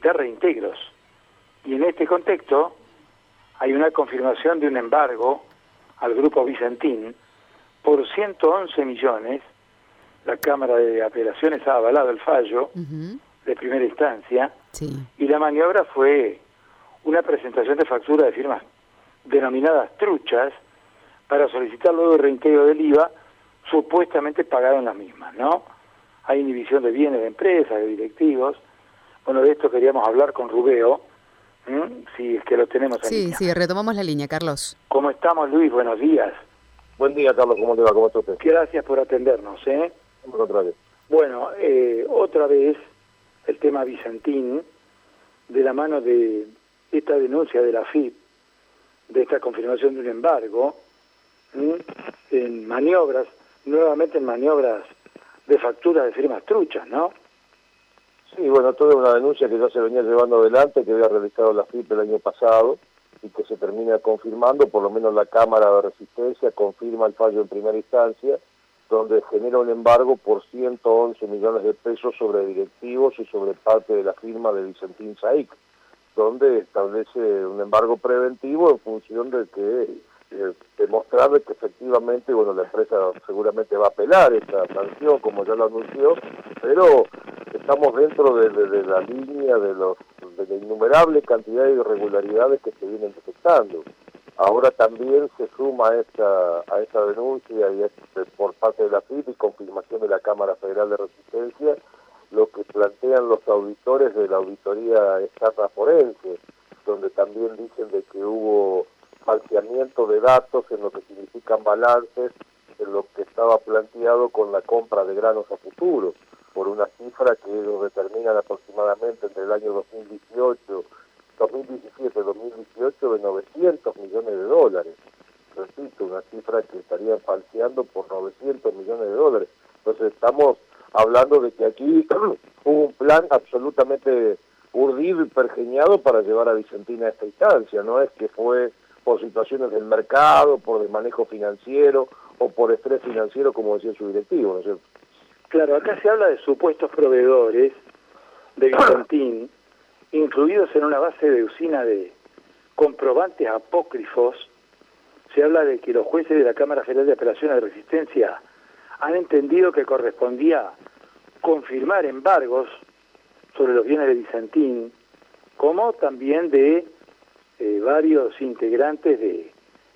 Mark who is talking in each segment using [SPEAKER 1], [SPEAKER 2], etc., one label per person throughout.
[SPEAKER 1] solicitar reintegros. Y en este contexto hay una confirmación de un embargo al grupo Vicentín por 111 millones. La Cámara de Apelaciones ha avalado el fallo de primera instancia y la maniobra fue una presentación de factura de firmas denominadas truchas para solicitar luego el reintegro del IVA supuestamente pagado en las mismas, ¿no? Hay inhibición de bienes de empresas, de directivos. Bueno, de esto queríamos hablar con Rubeo, si es que lo tenemos
[SPEAKER 2] Sí, línea. sí, retomamos la línea, Carlos.
[SPEAKER 1] ¿Cómo estamos, Luis? Buenos días.
[SPEAKER 3] Buen día, Carlos, ¿cómo te va? ¿Cómo estás?
[SPEAKER 1] Gracias por atendernos, ¿eh? Bueno, eh, otra vez el tema Vicentín, de la mano de esta denuncia de la FIP, de esta confirmación de un embargo, en maniobras, nuevamente en maniobras de factura de firmas truchas, ¿no?
[SPEAKER 3] Sí, bueno, toda una denuncia que ya se venía llevando adelante, que había realizado la FIP el año pasado y que se termina confirmando, por lo menos la Cámara de Resistencia confirma el fallo en primera instancia, donde genera un embargo por 111 millones de pesos sobre directivos y sobre parte de la firma de Vicentín Saic, donde establece un embargo preventivo en función de que eh, demostrar que efectivamente, bueno, la empresa seguramente va a apelar esta sanción, como ya lo anunció, pero estamos dentro de, la línea de, los, de la innumerable cantidad de irregularidades que se vienen detectando. Ahora también se suma a esta, a esta denuncia y este, por parte de la FIP y confirmación de la Cámara Federal de Resistencia lo que plantean los auditores de la auditoría externa forense, donde también dicen de que hubo falseamiento de datos en lo que significan balances en lo que estaba planteado con la compra de granos a futuro, por una cifra que ellos determinan aproximadamente entre el año 2018, 2017 2018 de 900 millones de dólares. Repito, una cifra que estarían falseando por 900 millones de dólares. Entonces estamos hablando de que aquí hubo un plan absolutamente urdido y pergeñado para llevar a Vicentina a esta instancia, no es que fue por situaciones del mercado, por desmanejo financiero o por estrés financiero, como decía su directivo, ¿no es cierto?
[SPEAKER 1] Claro, acá se habla de supuestos proveedores de Vicentín, incluidos en una base de usina de comprobantes apócrifos. Se habla de que los jueces de la Cámara Federal de Apelaciones de Resistencia han entendido que correspondía confirmar embargos sobre los bienes de Vicentín, como también de eh, varios integrantes de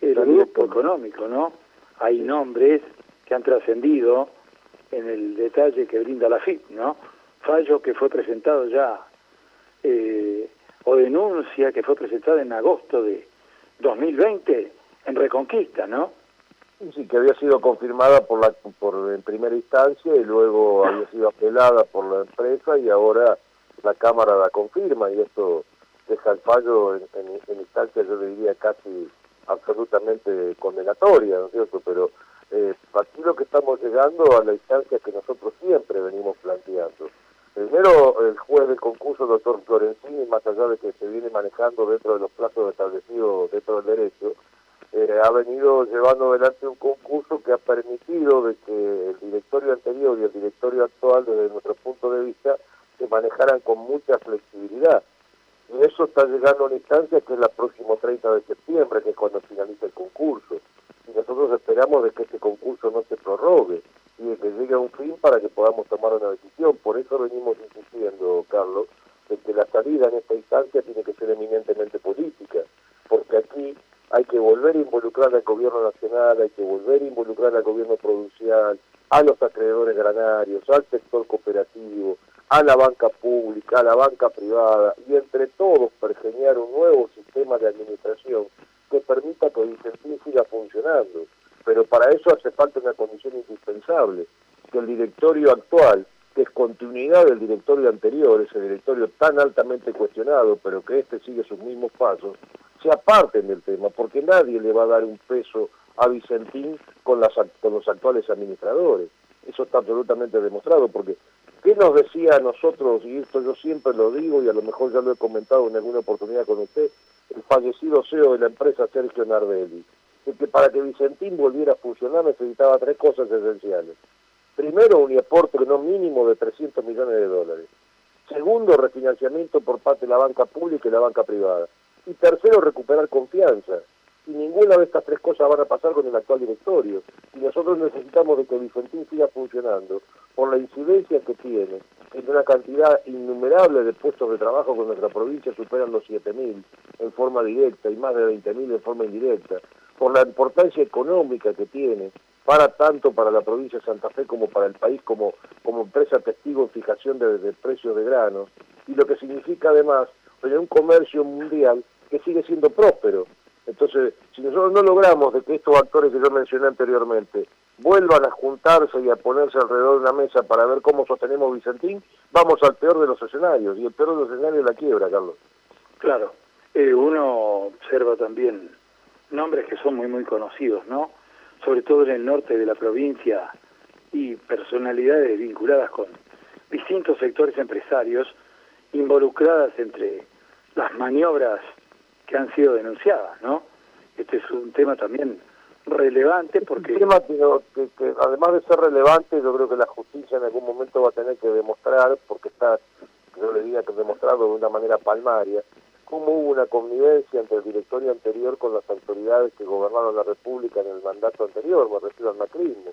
[SPEAKER 1] el grupo económico, ¿no? Hay nombres que han trascendido en el detalle que brinda la FIP, ¿no? Fallo que fue presentado ya, eh, o denuncia que fue presentada en agosto de 2020 en Reconquista, ¿no?
[SPEAKER 3] Sí, que había sido confirmada por la por en primera instancia y luego había sido apelada por la empresa y ahora la Cámara la confirma y esto deja el fallo en, en, instancia, yo diría casi absolutamente condenatoria, ¿no es cierto? Pero eh, aquí lo que estamos llegando a la instancia que nosotros siempre venimos planteando. Primero, el juez del concurso, doctor Florenzini, más allá de que se viene manejando dentro de los plazos establecidos dentro del derecho, eh, ha venido llevando adelante un concurso que ha permitido de que el directorio anterior y el directorio actual, desde nuestro punto de vista, se manejaran con mucha flexibilidad. Y eso está llegando a una instancia que es la próximo 30 de septiembre, que es cuando finaliza el concurso. Y nosotros esperamos de que este concurso no se prorrogue y de que llegue a un fin para que podamos tomar una decisión. Por eso venimos insistiendo, Carlos, de que la salida en esta instancia tiene que ser eminentemente política, porque aquí hay que volver a involucrar al gobierno nacional, hay que volver a involucrar al gobierno provincial, a los acreedores granarios, al sector cooperativo, a la banca pública, a la banca privada y entre todos pergeñar un nuevo sistema de administración que permita que el incentivo siga funcionando. Pero para eso hace falta una condición indispensable, que el directorio actual, que es continuidad del directorio anterior, ese directorio tan altamente cuestionado, pero que este sigue sus mismos pasos, se aparten del tema, porque nadie le va a dar un peso a Vicentín con, las, con los actuales administradores. Eso está absolutamente demostrado, porque ¿Qué nos decía a nosotros, y esto yo siempre lo digo y a lo mejor ya lo he comentado en alguna oportunidad con usted, el fallecido CEO de la empresa Sergio Nardelli? que para que Vicentín volviera a funcionar necesitaba tres cosas esenciales. Primero, un aporte no mínimo de 300 millones de dólares. Segundo, refinanciamiento por parte de la banca pública y la banca privada. Y tercero, recuperar confianza. Y ninguna de estas tres cosas van a pasar con el actual directorio. Y nosotros necesitamos de que Vicentín siga funcionando por la incidencia que tiene en una cantidad innumerable de puestos de trabajo que en nuestra provincia superan los 7.000 en forma directa y más de 20.000 en forma indirecta, por la importancia económica que tiene para tanto para la provincia de Santa Fe como para el país como, como empresa testigo en fijación de, precios de granos, y lo que significa además tener un comercio mundial que sigue siendo próspero. Entonces, si nosotros no logramos de que estos actores que yo mencioné anteriormente vuelvan a juntarse y a ponerse alrededor de una mesa para ver cómo sostenemos Vicentín, vamos al peor de los escenarios, y el peor de los escenarios es la quiebra, Carlos.
[SPEAKER 1] Claro, eh, uno observa también nombres que son muy, muy conocidos, ¿no? sobre todo en el norte de la provincia, y personalidades vinculadas con distintos sectores empresarios involucradas entre las maniobras que han sido denunciadas, ¿no? Este es un tema también relevante porque...
[SPEAKER 3] Un tema que, además de ser relevante, yo creo que la justicia en algún momento va a tener que demostrar, porque está, yo le diría que demostrado de una manera palmaria, cómo hubo una convivencia entre el directorio anterior con las autoridades que gobernaron la República en el mandato anterior, me refiero al macrismo,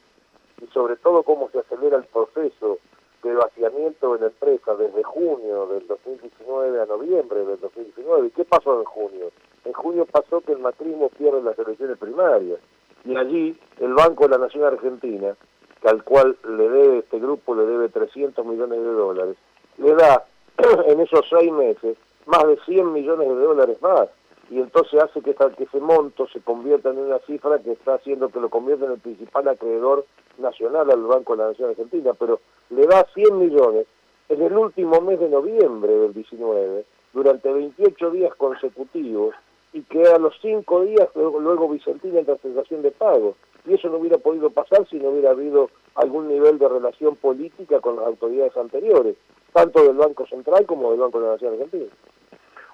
[SPEAKER 3] y sobre todo cómo se acelera el proceso de vaciamiento en la empresa desde junio del 2019 a noviembre del 2019. ¿Y qué pasó en junio? En junio pasó que el macrismo pierde las elecciones primarias y allí el Banco de la Nación Argentina, que al cual le debe este grupo le debe 300 millones de dólares, le da en esos seis meses más de 100 millones de dólares más. Y entonces hace que, que ese monto se convierta en una cifra que está haciendo que lo convierta en el principal acreedor nacional al Banco de la Nación Argentina. Pero le da 100 millones en el último mes de noviembre del 19, durante 28 días consecutivos, y que a los 5 días luego, luego Vicentina en transacción de pago. Y eso no hubiera podido pasar si no hubiera habido algún nivel de relación política con las autoridades anteriores, tanto del Banco Central como del Banco de la Nación Argentina.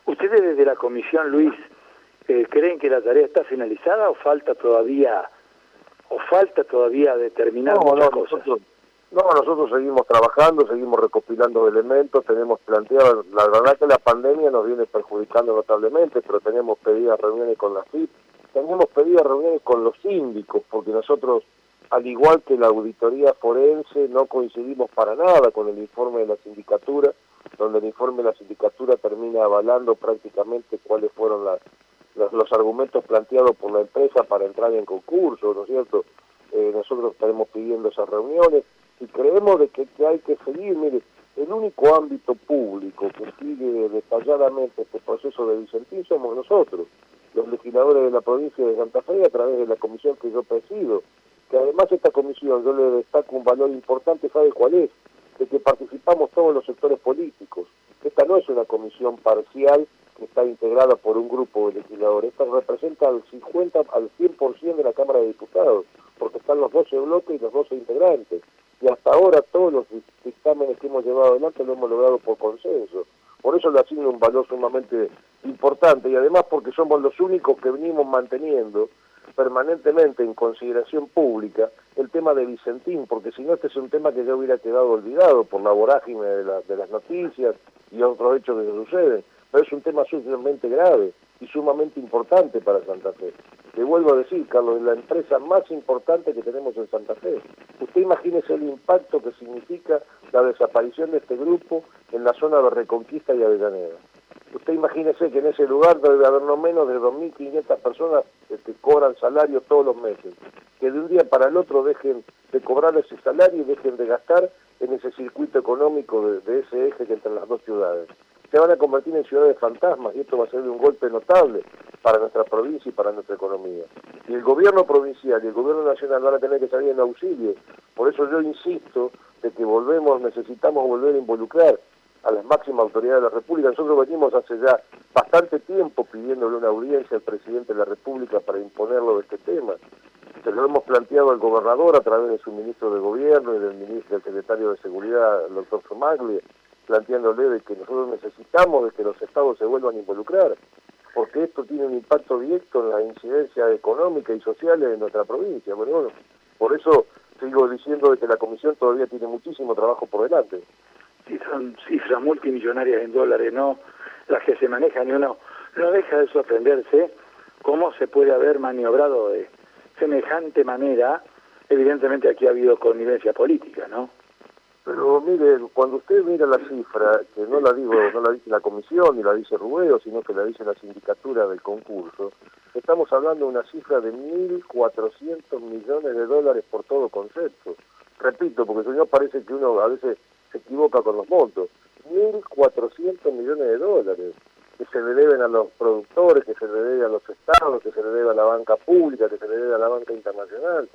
[SPEAKER 1] ¿Ustedes desde la Comisión, Luis, eh, creen que la tarea está finalizada o falta todavía o falta todavía determinar
[SPEAKER 3] no,
[SPEAKER 1] muchas
[SPEAKER 3] no, cosas? Nosotros, no, nosotros seguimos trabajando, seguimos recopilando elementos, tenemos planteado, la verdad que la pandemia nos viene perjudicando notablemente, pero tenemos pedidas reuniones con la FIP, tenemos pedidas reuniones con los síndicos, porque nosotros, al igual que la auditoría forense, no coincidimos para nada con el informe de la sindicatura, donde el informe de la sindicatura termina avalando prácticamente cuáles fueron las, los, argumentos planteados por la empresa para entrar en concurso, ¿no es cierto? Eh, nosotros estaremos pidiendo esas reuniones y creemos de que, hay que seguir, mire, el único ámbito público que sigue detalladamente este proceso de Vicentín somos nosotros, los legisladores de la provincia de Santa Fe a través de la comisión que yo presido, que además esta comisión, yo le destaco un valor importante, ¿sabe cuál es? de que participamos todos los sectores políticos. Esta no es una comisión parcial que está integrada por un grupo de legisladores, esta representa al 50, al 100% de la Cámara de Diputados, porque están los 12 bloques y los 12 integrantes. Y hasta ahora todos los dictámenes que hemos llevado adelante lo hemos logrado por consenso. Por eso le asigno un valor sumamente importante y además porque somos los únicos que venimos manteniendo permanentemente en consideración pública el tema de Vicentín, porque si no este es un tema que ya hubiera quedado olvidado por la vorágine de, de las noticias y otros hechos que suceden, pero es un tema sumamente grave y sumamente importante para Santa Fe. Le vuelvo a decir, Carlos, es la empresa más importante que tenemos en Santa Fe. Usted imagínese el impacto que significa la desaparición de este grupo en la zona de Reconquista y Avellaneda. Usted imagínese que en ese lugar debe haber no menos de 2.500 personas que cobran salario todos los meses, que de un día para el otro dejen de cobrar ese salario y dejen de gastar en ese circuito económico de, ese eje que entre las dos ciudades. Se van a convertir en ciudades fantasmas y esto va a ser un golpe notable para nuestra provincia y para nuestra economía. Y el gobierno provincial y el gobierno nacional van a tener que salir en auxilio. Por eso yo insisto de que volvemos, necesitamos volver a involucrar a las máximas autoridades de la República. Nosotros venimos hace ya bastante tiempo pidiéndole una audiencia al presidente de la República para imponerlo de este tema. Se lo hemos planteado al gobernador a través de su ministro de Gobierno y del, ministro, del secretario de Seguridad, el doctor Somagli, planteándole de que nosotros necesitamos de que los estados se vuelvan a involucrar, porque esto tiene un impacto directo en la incidencia económica y social de nuestra provincia. Bueno, por eso sigo diciendo de que la comisión todavía tiene muchísimo trabajo por delante.
[SPEAKER 1] Sí, son cifras multimillonarias en dólares, ¿no? Las que se manejan y uno no deja de sorprenderse cómo se puede haber maniobrado de semejante manera. Evidentemente aquí ha habido connivencia política, ¿no?
[SPEAKER 3] Pero mire, cuando usted mira la cifra, que no la digo, no la dice la comisión ni la dice Rubeo, sino que la dice la sindicatura del concurso, estamos hablando de una cifra de 1.400 millones de dólares por todo concepto. Repito, porque si no parece que uno a veces se equivoca con los montos. 1.400 millones de dólares que se le deben a los productores, que se le debe a los estados, que se le debe a la banca pública, que se le debe a la banca internacional.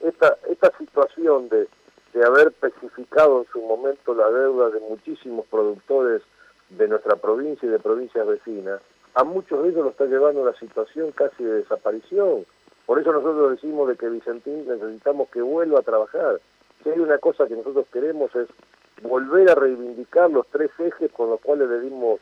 [SPEAKER 3] Esta, esta situación de de haber especificado en su momento la deuda de muchísimos productores de nuestra provincia y de provincias vecinas, a muchos de ellos lo está llevando a una situación casi de desaparición. Por eso nosotros decimos de que Vicentín necesitamos que vuelva a trabajar. Si hay una cosa que nosotros queremos es volver a reivindicar los tres ejes con los cuales le dimos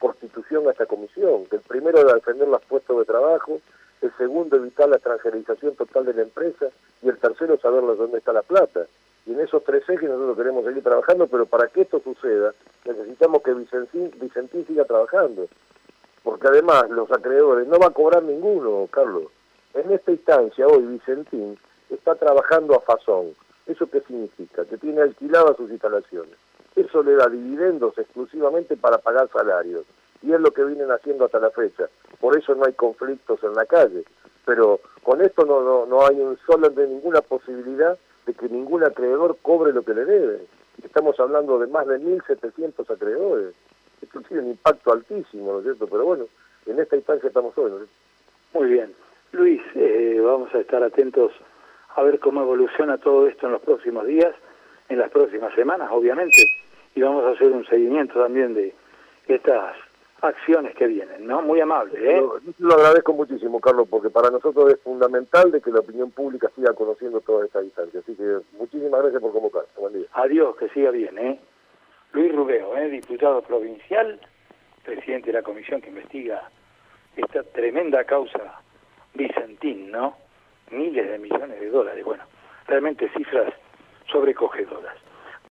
[SPEAKER 3] constitución a esta comisión, que el primero era defender los puestos de trabajo, el segundo evitar la extranjerización total de la empresa y el tercero saber dónde está la plata. Y en esos tres ejes nosotros queremos seguir trabajando, pero para que esto suceda necesitamos que Vicentín, Vicentín siga trabajando. Porque además los acreedores no va a cobrar ninguno, Carlos. En esta instancia hoy Vicentín está trabajando a fazón. ¿Eso qué significa? Que tiene alquiladas sus instalaciones. Eso le da dividendos exclusivamente para pagar salarios. Y es lo que vienen haciendo hasta la fecha. Por eso no hay conflictos en la calle. Pero con esto no, no, no hay un solo de ninguna posibilidad de que ningún acreedor cobre lo que le debe. Estamos hablando de más de 1.700 acreedores. Esto tiene un impacto altísimo, ¿no es cierto? Pero bueno, en esta instancia estamos hoy, ¿no
[SPEAKER 1] Muy bien. Luis, eh, vamos a estar atentos a ver cómo evoluciona todo esto en los próximos días, en las próximas semanas, obviamente, y vamos a hacer un seguimiento también de estas acciones que vienen, ¿no? Muy amable, ¿eh?
[SPEAKER 3] Lo, lo, agradezco muchísimo, Carlos, porque para nosotros es fundamental de que la opinión pública siga conociendo toda esta distancia. Así que muchísimas gracias por convocar. Buen día.
[SPEAKER 1] Adiós, que siga bien, ¿eh? Luis Rubeo, ¿eh? diputado provincial, presidente de la comisión que investiga esta tremenda causa Vicentín, ¿no? Miles de millones de dólares, bueno, realmente cifras sobrecogedoras.